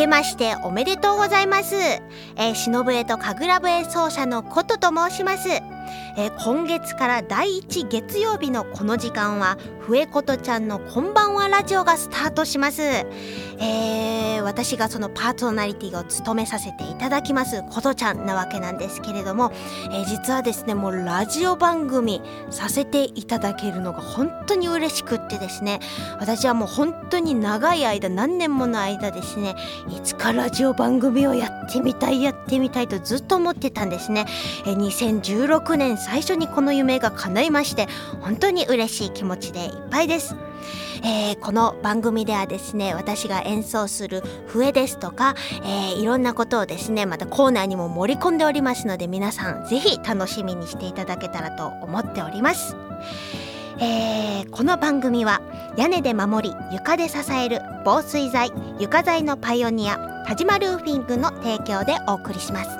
けましておめでとうございます、えー、忍えと神楽笛奏者のことと申します。えー、今月から第1月曜日のこの時間は笛ことちゃんのこんばんはラジオがスタートします、えー、私がそのパーソナリティを務めさせていただきますことちゃんなわけなんですけれども、えー、実はですねもうラジオ番組させていただけるのが本当に嬉しくってですね私はもう本当に長い間何年もの間ですねいつかラジオ番組をやってみたいやってみたいとずっと思ってたんですね、えー、2016年最初にこの夢が叶いまして本当に嬉しい気持ちでいっぱいです。えー、この番組ではですね私が演奏する笛ですとか、えー、いろんなことをですねまたコーナーにも盛り込んでおりますので皆さん是非楽しみにしていただけたらと思っております。えー、この番組は屋根で守り床で支える防水材床材のパイオニア田島ルーフィングの提供でお送りします。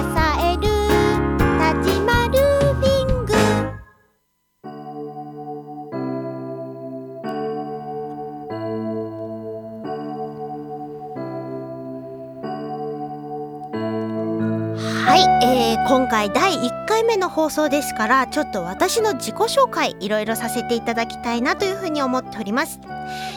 今回第1回目の放送ですからちょっと私の自己紹介いろいろさせていただきたいなというふうに思っております。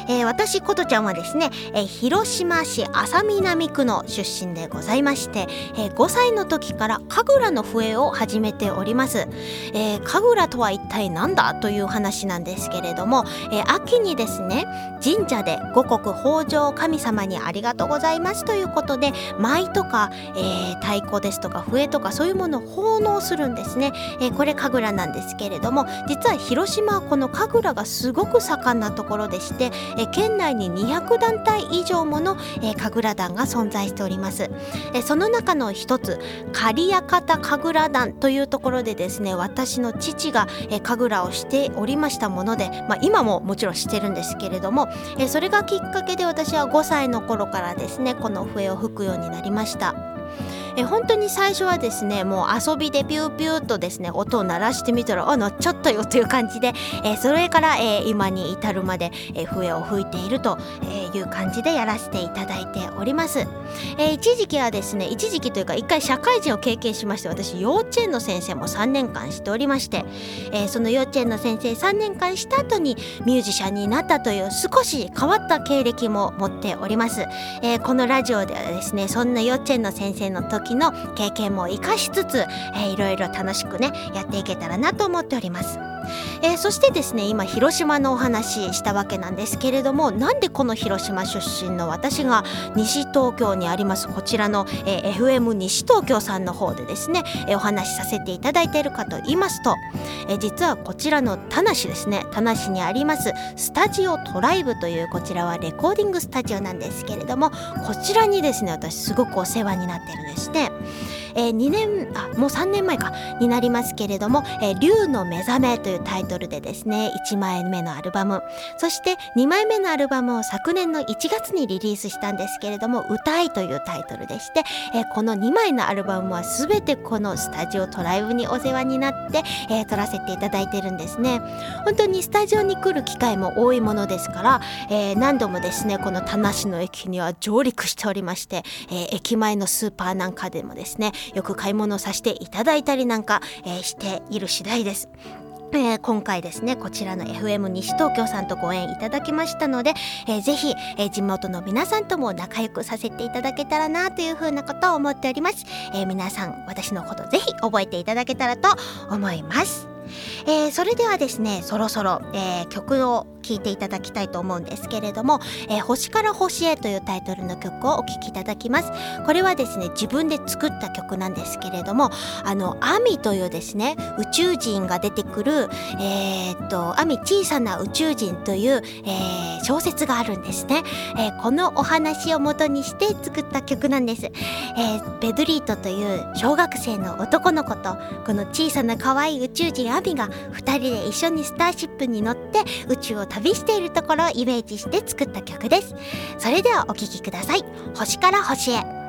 えー、私ことちゃんはですね、えー、広島市安佐南区の出身でございまして、えー、5歳の時から神楽の笛を始めております、え神楽とは一体何だという話なんですけれども、え秋にですね神社で五穀豊穣神様にありがとうございますということで舞とか、え太鼓ですとか笛とかそういうものを奉納するんですね、えこれ神楽なんですけれども実は広島はこの神楽がすごく盛んなところでして、え県内に200団体以上もの、え神楽団が存在しております、えその中の一つ刈屋方神楽団というところでですね私の父が、え神楽をしておりましたもので、まあ、今ももちろんしてるんですけれども、えそれがきっかけで私は5歳の頃からですねこの笛を吹くようになりました。え本当に最初はですねもう遊びでピューピューとですね音を鳴らしてみたらあ鳴っちゃったよという感じで、えそれから、え今に至るまで、え笛を吹いているという感じでやらせていただいております、え一時期はですね一時期というか一回社会人を経験しまして私幼稚園の先生も3年間しておりまして、えその幼稚園の先生3年間した後にミュージシャンになったという少し変わった経歴も持っております、えこのラジオではですねそんな幼稚園の先生の時時の経験も生かしつつ、えー、いろいろ楽しくねやっていけたらなと思っております。えー、そしてですね今広島のお話したわけなんですけれどもなんでこの広島出身の私が西東京にありますこちらの、えー、FM 西東京さんの方でですね、えー、お話しさせていただいているかと言いますと、え実はこちらの田無ですね田無にありますスタジオトライブというこちらはレコーディングスタジオなんですけれどもこちらにですね私すごくお世話になってるんですね。えー、2年あもう3年前かになりますけれども「えー、竜の目覚め」というタイトルでですね1枚目のアルバム。そして2枚目のアルバムを昨年の1月にリリースしたんですけれども「歌い」というタイトルでして、えー、この2枚のアルバムは全てこのスタジオトライブにお世話になって、えー、撮らせていただいてるんですね。本当にスタジオに来る機会も多いものですから、えー、何度もですねこの田無の駅には上陸しておりまして、えー、駅前のスーパーなんかでもですねよく買い物させていただいたりなんか、えー、している次第です。えー、今回ですねこちらの FM 西東京さんとご縁いただきましたので、えー、ぜひ、えー、地元の皆さんとも仲良くさせていただけたらなというふうなことを思っております、えー、皆さん私のことぜひ覚えていただけたらと思いますえー、それではですねそろそろ、えー、曲を聴いていただきたいと思うんですけれども「えー、星から星へ」というタイトルの曲をお聴きいただきます。これはですね自分で作った曲なんですけれどもあのアミというですね宇宙人が出てくるえー、っとアミ小さな宇宙人という、えー、小説があるんですね、えー、このお話を元にして作った曲なんです、えー、ベドリートという小学生の男の子とこの小さな可愛い宇宙人アミが2人で一緒にスターシップに乗って宇宙を旅しているところをイメージして作った曲です。それではお聴きください。星から星へ。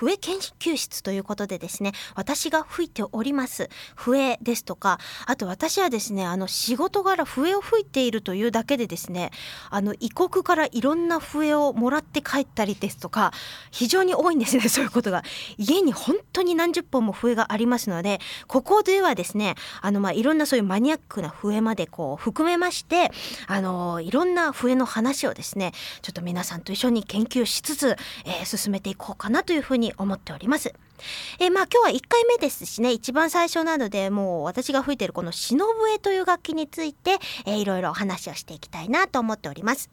笛研究室ということでですね私が吹いております。笛ですとかあと私はですねあの仕事柄笛を吹いているというだけでですねあの異国からいろんな笛をもらって帰ったりですとか非常に多いんですね そういうことが。家に本当に何十本も笛がありますのでここではですねあのまあいろんなそういうマニアックな笛までこう含めましてあのいろんな笛の話をですねちょっと皆さんと一緒に研究しつつ、えー、進めていこうかなというふうに思っております。えー、まあ今日は1回目ですしね一番最初なのでもう私が吹いてるこの篠笛という楽器について、えー、いろいろお話をしていきたいなと思っております。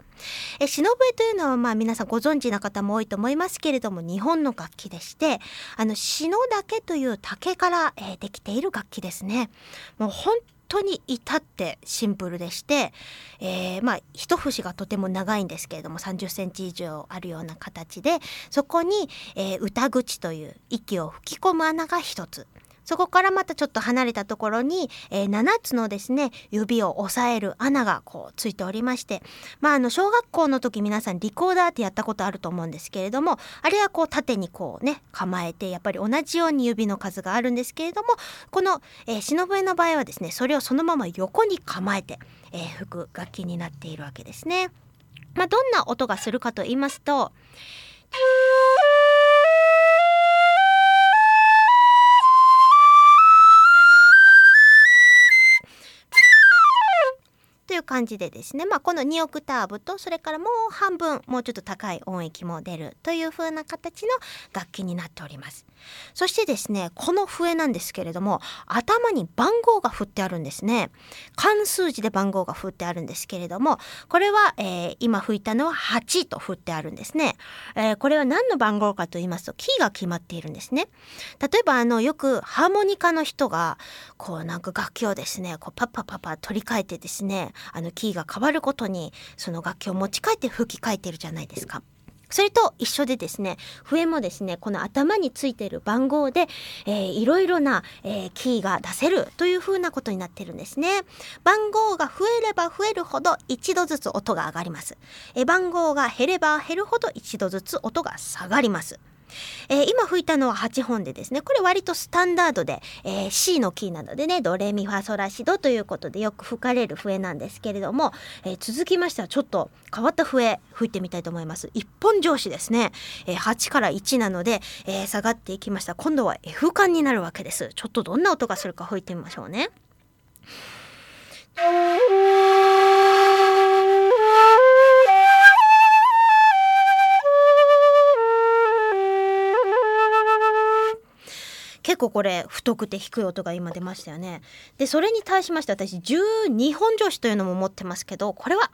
えー、篠笛というのはまあ皆さんご存知な方も多いと思いますけれども日本の楽器でしてあの篠竹という竹から、えー、できている楽器ですね。もう本当に至ってシンプルでして、えー、まあ一節がとても長いんですけれども30センチ以上あるような形でそこに、えー、歌口という息を吹き込む穴が一つ。そこからまたちょっと離れたところに、えー、7つのですね指を押さえる穴がこうついておりましてまああの小学校の時皆さんリコーダーってやったことあると思うんですけれどもあれはこう縦にこうね構えてやっぱり同じように指の数があるんですけれどもこの、えー、篠笛の場合はですねそれをそのまま横に構えて、えー、吹く楽器になっているわけですね。まあ、どんな音がするかと言いますと感じでですね、まあ、この2オクターブとそれからもう半分もうちょっと高い音域も出るという風な形の楽器になっております。そしてですねこの笛なんですけれども頭に番号が振ってあるんですね。漢数字で番号が振ってあるんですけれどもこれは、えー、今吹いたのは8と振ってあるんですね、えー、これは何の番号かと言いますとキーが決まっているんですね。例えばあのよくハーモニカの人がこうなんか楽器をですねこうパッパパパ取り替えてですねあのキーが変わることにその楽器を持ち帰って吹き替えてるじゃないですか。それと一緒でですね笛もですねこの頭についてる番号で、えー、いろいろな、えー、キーが出せるというふうなことになってるんですね。番号が増えれば増えるほど一度ずつ音が上がります、えー、番号が減れば減るほど一度ずつ音が下がります。えー、今吹いたのは8本でですねこれ割とスタンダードで、えー、C のキーなのでねドレミファソラシドということでよく吹かれる笛なんですけれども、えー、続きましてはちょっと変わった笛吹いてみたいと思います。一本上司ですね、え8から1なので、え下がっていきました。今度は F 管になるわけです。ちょっとどんな音がするか吹いてみましょうね。結構これ太くて低い音が今出ましたよね。でそれに対しまして私12本女子というのも持ってますけどこれは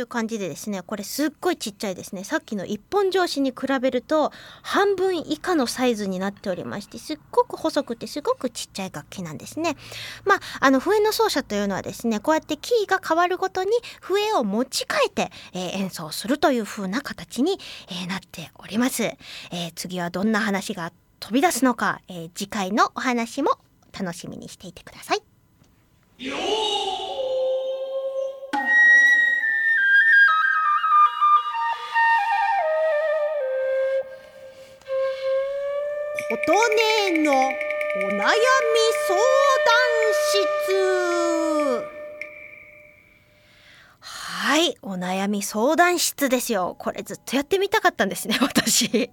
いう感じでですねこれすっごいちっちゃいですね。さっきの一本上司に比べると半分以下のサイズになっておりましてすっごく細くてすごくちっちゃい楽器なんですね。まああの笛の奏者というのはですねこうやってキーが変わるごとに笛を持ち替えて、えー、演奏するという風な形に、えー、なっております、えー、次はどんな話が飛び出すのか、え次回のお話も楽しみにしていてください。悩み相談室。はいお悩み相談室ですよ。これずっとやってみたかったんですね 私。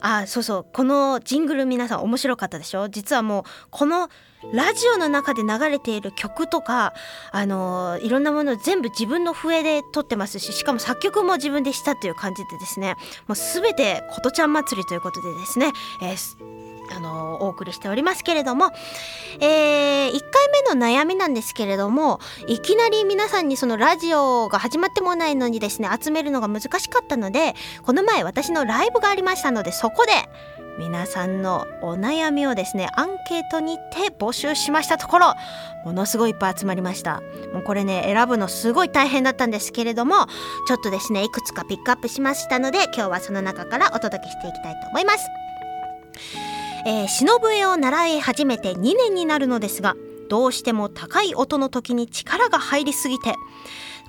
あそうそう。このジングル皆さん面白かったでしょ？実はもうこのラジオの中で流れている曲とかあのいろんなもの全部自分の笛で撮ってますししかも作曲も自分でしたという感じでですね。もう全て琴ちゃん祭りということでですね、えーあのお送りしておりますけれども、えー、1回目の悩みなんですけれどもいきなり皆さんにそのラジオが始まってもないのにですね集めるのが難しかったのでこの前私のライブがありましたのでそこで皆さんのお悩みをですねアンケートにて募集しましたところものすごいいっぱい集まりました。もうこれね選ぶのすごい大変だったんですけれどもちょっとですねいくつかピックアップしましたので今日はその中からお届けしていきたいと思います。えー、忍笛を習い始めて2年になるのですがどうしても高い音の時に力が入りすぎて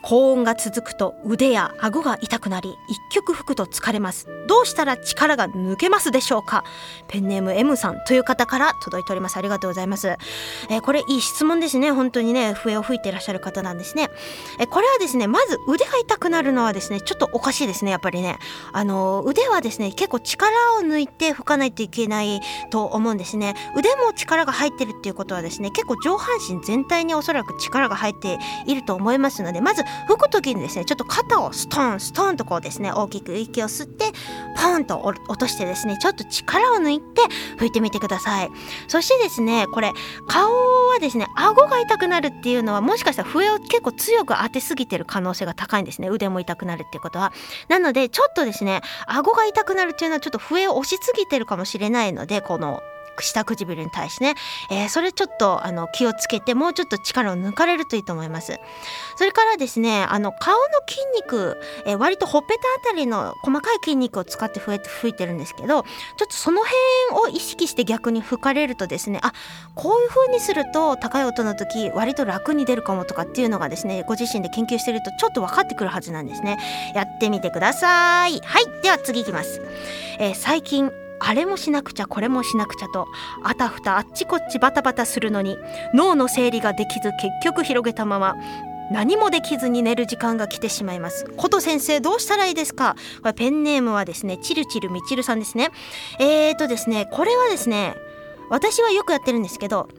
高音が続くと腕や顎が痛くなり一曲吹くと疲れます。どうしたら力が抜けますでしょうか？ペンネーム M さんという方から届いております。ありがとうございます、えー、これいい質問ですね。本当にね笛を吹いていらっしゃる方なんですね、えー、これはですねまず腕が痛くなるのはですねちょっとおかしいですねやっぱりね。あのー、腕はですね結構力を抜いて吹かないといけないと思うんですね。腕も力が入ってるっていうことはですね結構上半身全体におそらく力が入っていると思いますのでまず吹く時にですねちょっと肩をストンストンとこうですね大きく息を吸ってポンと落としてですねちょっと力を抜いて拭いてみてください。そしてですねこれ顔はですね顎が痛くなるっていうのはもしかしたら笛を結構強く当てすぎてる可能性が高いんですね。腕も痛くなるっていうことは。なのでちょっとですね顎が痛くなるっていうのはちょっと笛を押しすぎてるかもしれないのでこの下唇に対してね、えー、それちょっとあの気をつけてもうちょっと力を抜かれるといいと思います。それからですねあの顔の筋肉、えー、割とほっぺたあたりの細かい筋肉を使って増えて吹いてるんですけどちょっとその辺を意識して逆に吹かれるとですねあこういう風にすると高い音の時割と楽に出るかもとかっていうのがですねご自身で研究してるとちょっと分かってくるはずなんですね。やってみてください。はい。では次いきます、えー、最近あれもしなくちゃこれもしなくちゃとあたふたあっちこっちバタバタするのに脳の整理ができず結局広げたまま何もできずに寝る時間が来てしまいます。琴先生どうしたらいいですか？これペンネームはですねチルチルみちるさんですね。えーとですねこれはですね私はよくやってるんですけど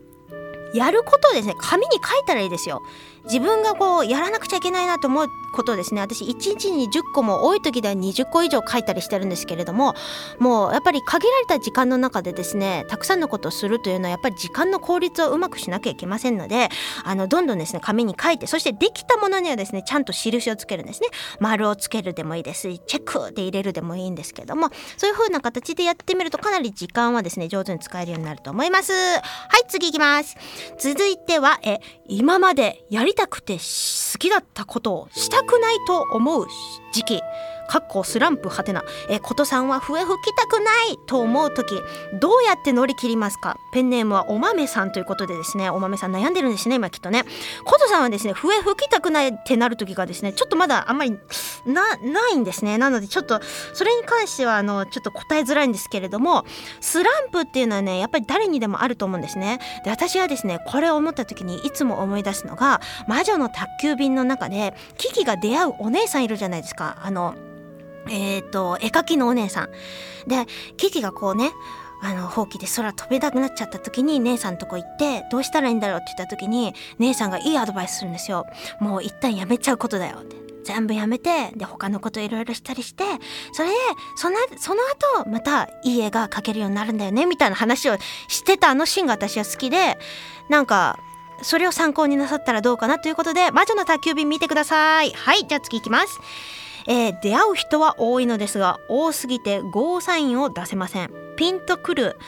やることをですね紙に書いたらいいですよ。自分がこうやらなくちゃいけないなと思うことですね。私1日に10個も多い時では20個以上書いたりしてるんですけれどももうやっぱり限られた時間の中でですねたくさんのことをするというのはやっぱり時間の効率をうまくしなきゃいけませんのであのどんどんですね紙に書いてそしてできたものにはですねちゃんと印をつけるんですね。丸をつけるでもいいですしチェックで入れるでもいいんですけどもそういう風な形でやってみるとかなり時間はですね上手に使えるようになると思います。はい次いきます。続いてはえ今までやりたくて好きだったことをしたくないと思う時期。かっこスランプはてな、えことさんは笛吹きたくないと思う時どうやって乗り切りますか？ペンネームはお豆さんということでですねお豆さん悩んでるんですね今きっとね。ことさんはですね笛吹きたくないってなる時がですねちょっとまだあんまりなないんですね。なのでちょっとそれに関してはあのちょっと答えづらいんですけれどもスランプっていうのはねやっぱり誰にでもあると思うんですね。で私はですねこれを思った時にいつも思い出すのが魔女の宅急便の中でキキが出会うお姉さんいるじゃないですか。あのえっ、ー、と絵描きのお姉さん。でキキがこうねあのほうきで空飛べなくなっちゃった時に姉さんとこ行ってどうしたらいいんだろうって言った時に姉さんがいいアドバイスするんですよ。もう一旦やめちゃうことだよって。全部やめてで他のこといろいろしたりしてそれでそのその後またいい絵が描けるようになるんだよねみたいな話をしてたあのシーンが私は好きでなんかそれを参考になさったらどうかなということで魔女の宅急便見てください。はいじゃあ次いきます。えー、出会う人は多いのですが多すぎてゴーサインを出せません。ピンとくる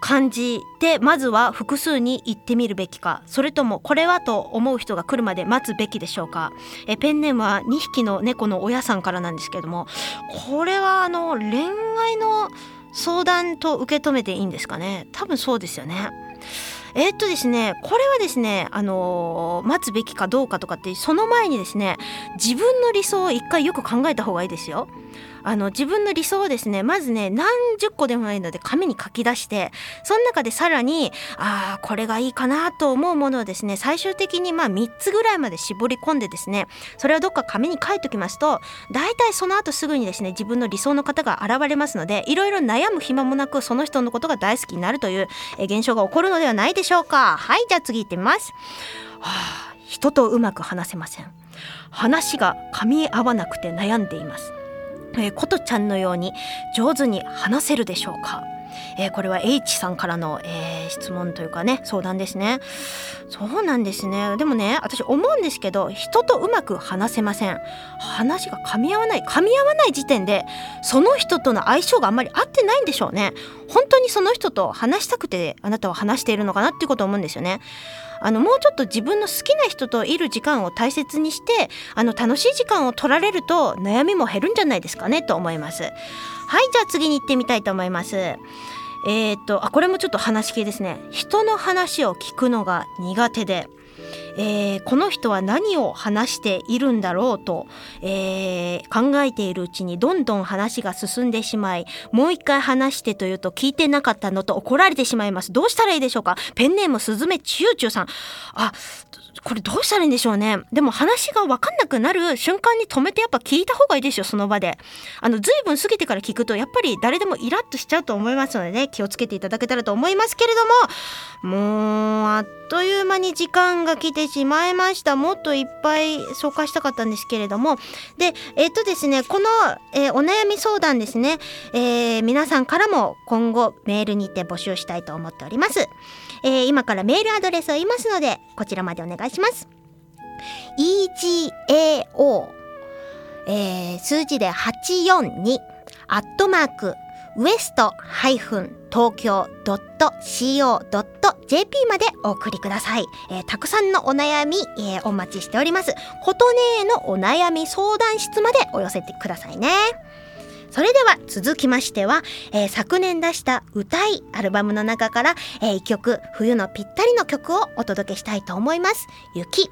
感じでまずは複数に言ってみるべきか。それともこれはと思う人が来るまで待つべきでしょうか。えペンネームは2匹の猫の親さんからなんですけどもこれはあの恋愛の相談と受け止めていいんですかね。多分そうですよね。えー、っとですねこれはですねあのー、待つべきかどうかとかってその前にですね自分の理想を一回よく考えた方がいいですよ。あの自分の理想をですねまずね何十個でもないので紙に書き出してその中でさらにあこれがいいかなと思うものをですね最終的にまあ3つぐらいまで絞り込んでですねそれをどっか紙に書いておきますと大体その後すぐにですね自分の理想の方が現れますのでいろいろ悩む暇もなくその人のことが大好きになるという現象が起こるのではないでしょうか。はいじゃあ次行ってみます、はあ、人とうまく話せません。話が噛み合わなくて悩んでいます。えー、ことちゃんのように上手に話せるでしょうか？えー、これは H さんからの、えー、質問というかね相談ですね。そうなんですね。でもね私思うんですけど人とうまく話せません。話が噛み合わない噛み合わない時点でその人との相性があんまり合ってないんでしょうね。本当にその人と話したくてあなたは話しているのかなっていうことを思うんですよね。あのもうちょっと自分の好きな人といる時間を大切にしてあの楽しい時間を取られると悩みも減るんじゃないですかねと思います。はいじゃあ次に行ってみたいと思います。えっ、とあこれもちょっと話系ですね。人の話を聞くのが苦手で。えー、この人は何を話しているんだろうと、えー、考えているうちにどんどん話が進んでしまいもう一回話してというと聞いてなかったのと怒られてしまいます。どうしたらいいでしょうか？ペンネームすずめちゅうちゅうさん。あこれどうしたらいいんでしょうね？でも話が分かんなくなる瞬間に止めてやっぱ聞いた方がいいですよその場で。あの随分過ぎてから聞くとやっぱり誰でもイラッとしちゃうと思いますのでね気をつけていただけたらと思いますけれどももうあっという間に時間が来てしまいました。もっといっぱい紹介したかったんですけれども。でえっ、とですねこの、えー、お悩み相談ですね、えー、皆さんからも今後メールにて募集したいと思っております。え、今からメールアドレスを言いますのでこちらまでお願いします。EGAO、え、数字で842アットマークウエスト東京 .co.jp までお送りください、えー、たくさんのお悩み、えー、お待ちしております。琴音のお悩み相談室までお寄せてくださいね。それでは続きましては、えー、昨年出した歌いアルバムの中から、えー、1曲冬のぴったりの曲をお届けしたいと思います。雪。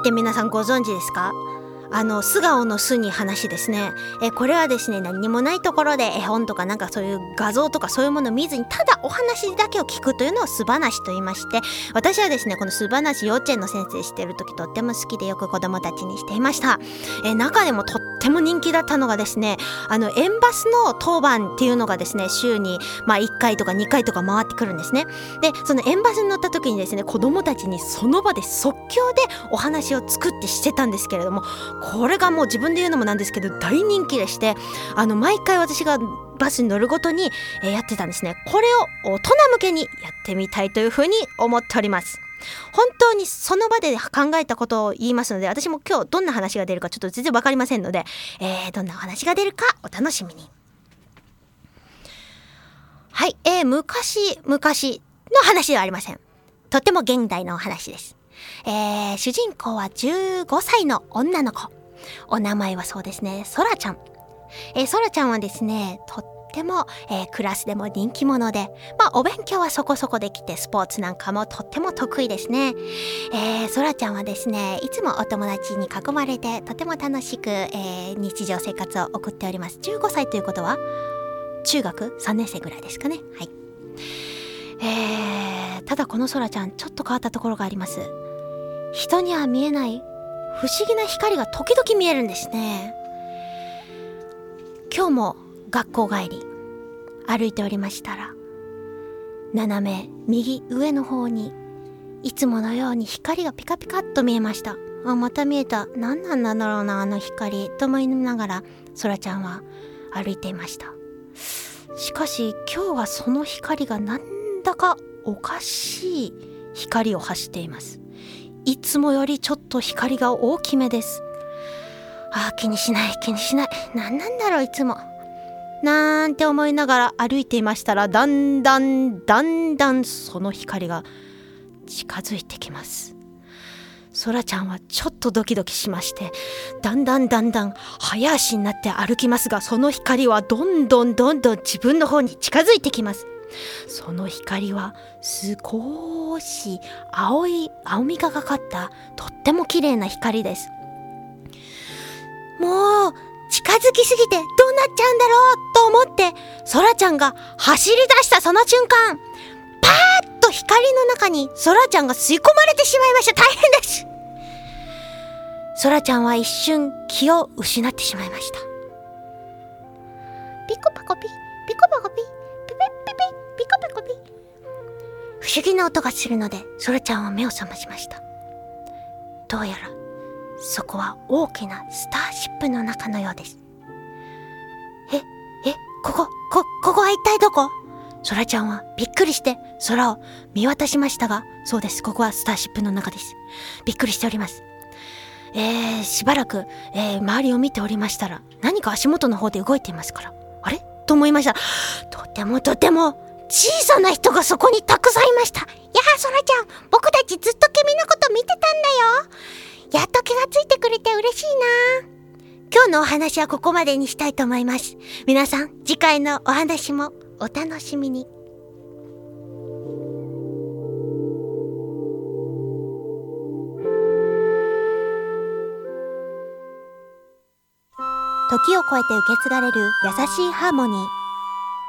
って皆さんご存知ですか？あの素顔の巣に話ですね。えこれはですね何にもないところで絵本とかなんかそういう画像とかそういうものを見ずにただお話だけを聞くというのを素話と言いまして私はですねこの素話幼稚園の先生してる時とっても好きでよく子供たちにしていました。え中でもとっても人気だったのがですねあの園バスの当番っていうのがですね週にまあ1回とか2回とか回ってくるんですね。でその園バスに乗った時にですね子供たちにその場で即興でお話を作ってしてたんですけれどもこれがもう自分で言うのもなんですけど大人気でしてあの毎回私がバスに乗るごとに、えー、やってたんですね。これを大人向けにやってみたいというふうに思っております。本当にその場で考えたことを言いますので私も今日どんな話が出るかちょっと全然分かりませんので、えー、どんな話が出るかお楽しみに。はい、えー、昔昔の話ではありません。とっても現代のお話です。えー、主人公は15歳の女の子。お名前はそうですね、ソラちゃん。えー、ソラちゃんはですね、とっても、えー、クラスでも人気者で、まあ、お勉強はそこそこできて、スポーツなんかもとっても得意ですね。えー、ソラちゃんはですね、いつもお友達に囲まれて、とても楽しく、えー、日常生活を送っております。15歳ということは、中学？3年生ぐらいですかね。はい。えー、ただこのソラちゃん、ちょっと変わったところがあります。人には見えない不思議な光が時々見えるんですね。今日も学校帰り歩いておりましたら斜め右上の方にいつものように光がピカピカっと見えました。あまた見えた。何なんだろうなあの光と思いながらそらちゃんは歩いていました。しかし今日はその光がなんだかおかしい光を発しています。いつもよりちょっと光が大きめです。ああ気にしない気にしない。何なんだろういつも。なんて思いながら歩いていましたらだんだんだんだんその光が近づいてきます。そらちゃんはちょっとドキドキしましてだんだんだんだん早足になって歩きますがその光はどんどんどんどん自分の方に近づいてきます。その光は少し青い青みがかかったとっても綺麗な光です。もう近づきすぎてどうなっちゃうんだろうと思ってそらちゃんが走り出したその瞬間パーッと光の中にそらちゃんが吸い込まれてしまいました。大変です。そらちゃんは一瞬気を失ってしまいました。ピコパコピピコパコピ。不思議な音がするのでそらちゃんは目を覚ましました。どうやらそこは大きなスターシップの中のようです。ええこここここは一体どこ？そらちゃんはびっくりして空を見渡しましたがそうです。ここはスターシップの中です。びっくりしております。えー、しばらく、えー、周りを見ておりましたら何か足元の方で動いていますから。あれ？と思いました。とてもとても。小さな人がそこにたくさんいました。やあそらちゃん僕たちずっと君のこと見てたんだよ。やっと気がついてくれて嬉しいな。今日のお話はここまでにしたいと思います。皆さん次回のお話もお楽しみに。時を超えて受け継がれる優しいハーモニー。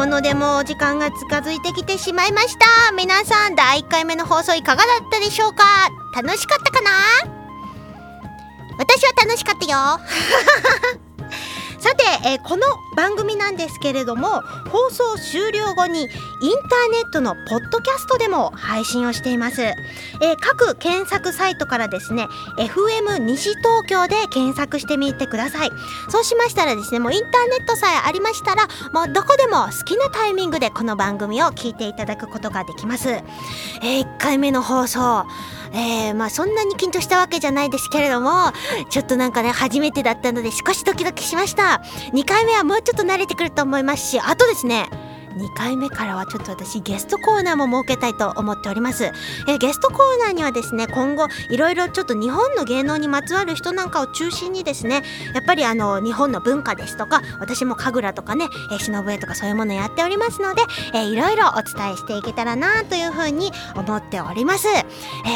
ものでもお時間が近づいてきてしまいました。皆さん第1回目の放送いかがだったでしょうか？楽しかったかな？私は楽しかったよ。さて、えーこの番組なんですけれども放送終了後にインターネットのポッドキャストでも配信をしています、えー各検索サイトからですね FM 西東京で検索してみてください。そうしましたらですねもうインターネットさえありましたらもうどこでも好きなタイミングでこの番組を聞いていただくことができます、え1回目の放送。えー、まあそんなに緊張したわけじゃないですけれどもちょっとなんかね初めてだったので少しドキドキしました。2回目はもうちょっと慣れてくると思いますしあとですね2回目からはちょっと私ゲストコーナーも設けたいと思っております、えゲストコーナーにはですね今後いろいろちょっと日本の芸能にまつわる人なんかを中心にですねやっぱりあの日本の文化ですとか私も神楽とかね、え、忍笛とかそういうものやっておりますので、いろいろお伝えしていけたらなというふうに思っております、え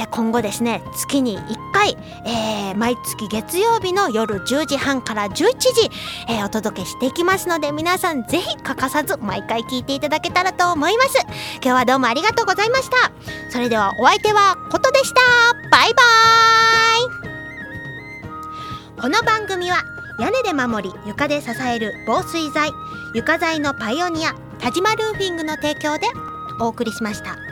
ー今後ですね月に1回、えー毎月月曜日の夜10時半から11時、えーお届けしていきますので皆さんぜひ欠かさず毎回聞いていていただけたらと思います。今日はどうもありがとうございました。それではお相手はことでした。バイバーイ。この番組は屋根で守り床で支える防水材床材のパイオニア田島ルーフィングの提供でお送りしました。